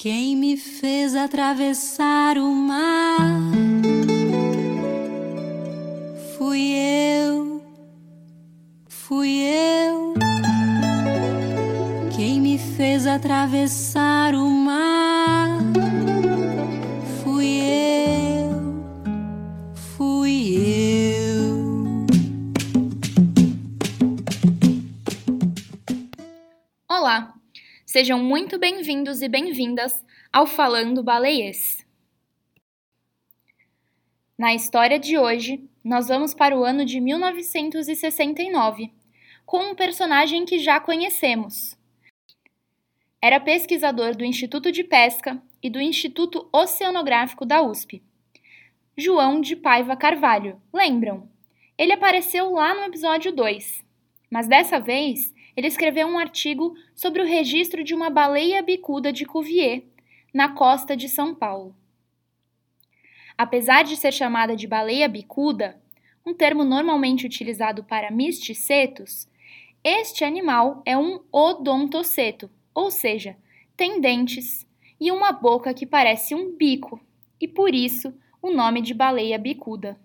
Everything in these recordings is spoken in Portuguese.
Quem me fez atravessar o mar fui eu, fui eu. Quem me fez atravessar o mar fui eu, fui eu. Olá, sejam muito bem-vindos e bem-vindas ao Falando Baleiês. Na história de hoje, nós vamos para o ano de 1969, com um personagem que já conhecemos. Era pesquisador do Instituto de Pesca e do Instituto Oceanográfico da USP. João de Paiva Carvalho, lembram? Ele apareceu lá no episódio 2, mas dessa vez ele escreveu um artigo sobre o registro de uma baleia bicuda de Cuvier na costa de São Paulo. Apesar de ser chamada de baleia bicuda, um termo normalmente utilizado para misticetos, este animal é um odontoceto, ou seja, tem dentes e uma boca que parece um bico, e por isso o nome de baleia bicuda.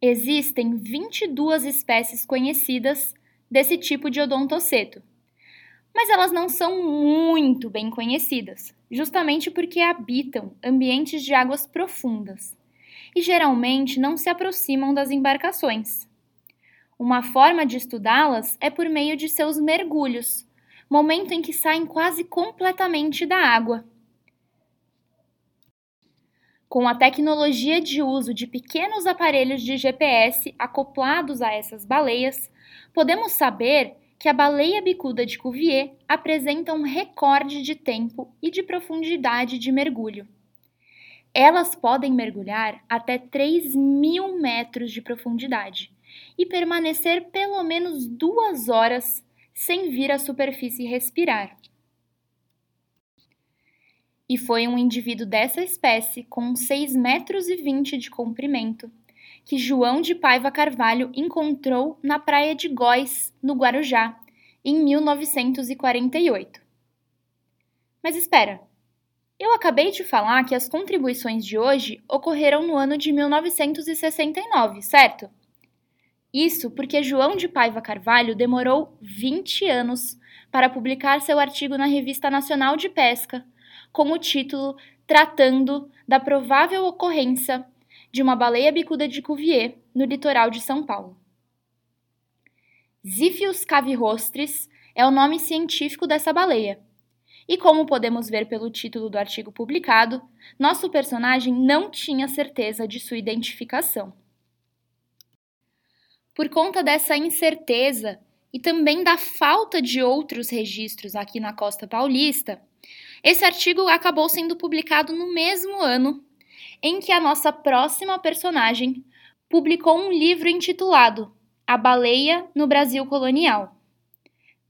Existem 22 espécies conhecidas desse tipo de odontoceto, mas elas não são muito bem conhecidas, justamente porque habitam ambientes de águas profundas e geralmente não se aproximam das embarcações. Uma forma de estudá-las é por meio de seus mergulhos, momento em que saem quase completamente da água. Com a tecnologia de uso de pequenos aparelhos de GPS acoplados a essas baleias, podemos saber que a baleia bicuda de Cuvier apresenta um recorde de tempo e de profundidade de mergulho. Elas podem mergulhar até 3 mil metros de profundidade e permanecer pelo menos duas horas sem vir à superfície respirar. E foi um indivíduo dessa espécie, com 6,20 metros e 20 de comprimento, que João de Paiva Carvalho encontrou na praia de Góis, no Guarujá, em 1948. Mas espera, eu acabei de falar que as contribuições de hoje ocorreram no ano de 1969, certo? Isso porque João de Paiva Carvalho demorou 20 anos para publicar seu artigo na Revista Nacional de Pesca, com o título Tratando da provável ocorrência de uma baleia bicuda de Cuvier no litoral de São Paulo. Ziphius cavirostris é o nome científico dessa baleia. E como podemos ver pelo título do artigo publicado, nosso personagem não tinha certeza de sua identificação. Por conta dessa incerteza e também da falta de outros registros aqui na costa paulista, esse artigo acabou sendo publicado no mesmo ano em que a nossa próxima personagem publicou um livro intitulado A Baleia no Brasil Colonial.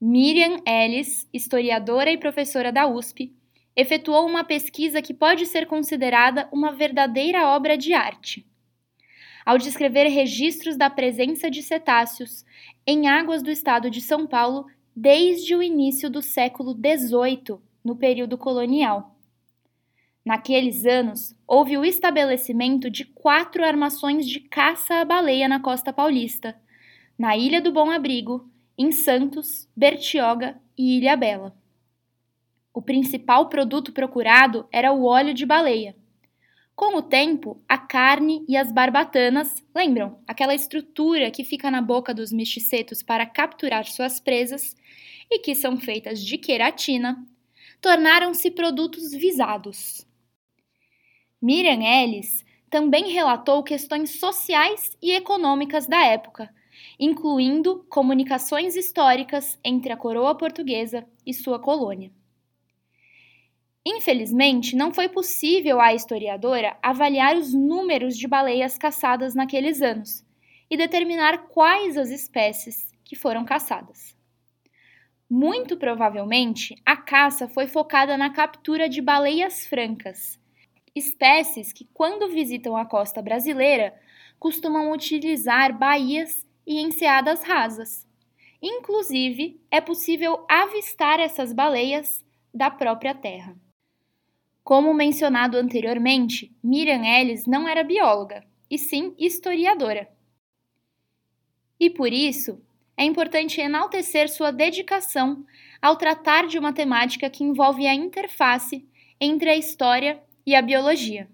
Miriam Ellis, historiadora e professora da USP, efetuou uma pesquisa que pode ser considerada uma verdadeira obra de arte. Ao descrever registros da presença de cetáceos em águas do estado de São Paulo desde o início do século XVIII, no período colonial. Naqueles anos, houve o estabelecimento de quatro armações de caça à baleia na costa paulista, na Ilha do Bom Abrigo, em Santos, Bertioga e Ilha Bela. O principal produto procurado era o óleo de baleia. Com o tempo, a carne e as barbatanas, lembram? Aquela estrutura que fica na boca dos misticetos para capturar suas presas e que são feitas de queratina, tornaram-se produtos visados. Miriam Ellis também relatou questões sociais e econômicas da época, incluindo comunicações históricas entre a coroa portuguesa e sua colônia. Infelizmente, não foi possível à historiadora avaliar os números de baleias caçadas naqueles anos e determinar quais as espécies que foram caçadas. Muito provavelmente, a caça foi focada na captura de baleias francas, espécies que, quando visitam a costa brasileira, costumam utilizar baías e enseadas rasas. Inclusive, é possível avistar essas baleias da própria terra. Como mencionado anteriormente, Miriam Ellis não era bióloga, e sim historiadora. E por isso, é importante enaltecer sua dedicação ao tratar de uma temática que envolve a interface entre a história e a biologia.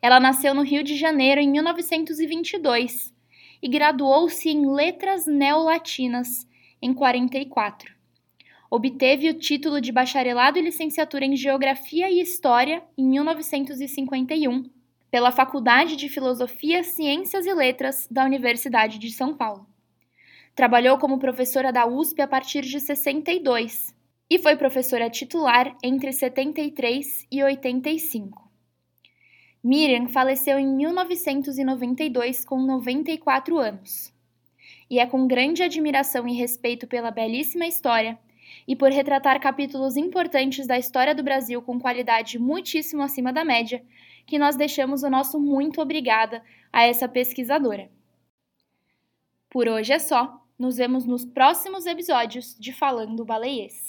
Ela nasceu no Rio de Janeiro em 1922 e graduou-se em Letras Neolatinas em 44. Obteve o título de bacharelado e licenciatura em Geografia e História em 1951 pela Faculdade de Filosofia, Ciências e Letras da Universidade de São Paulo. Trabalhou como professora da USP a partir de 62 e foi professora titular entre 73 e 85. Miriam faleceu em 1992 com 94 anos. E é com grande admiração e respeito pela belíssima história e por retratar capítulos importantes da história do Brasil com qualidade muitíssimo acima da média que nós deixamos o nosso muito obrigada a essa pesquisadora. Por hoje é só. Nos vemos nos próximos episódios de Falando Baleiês.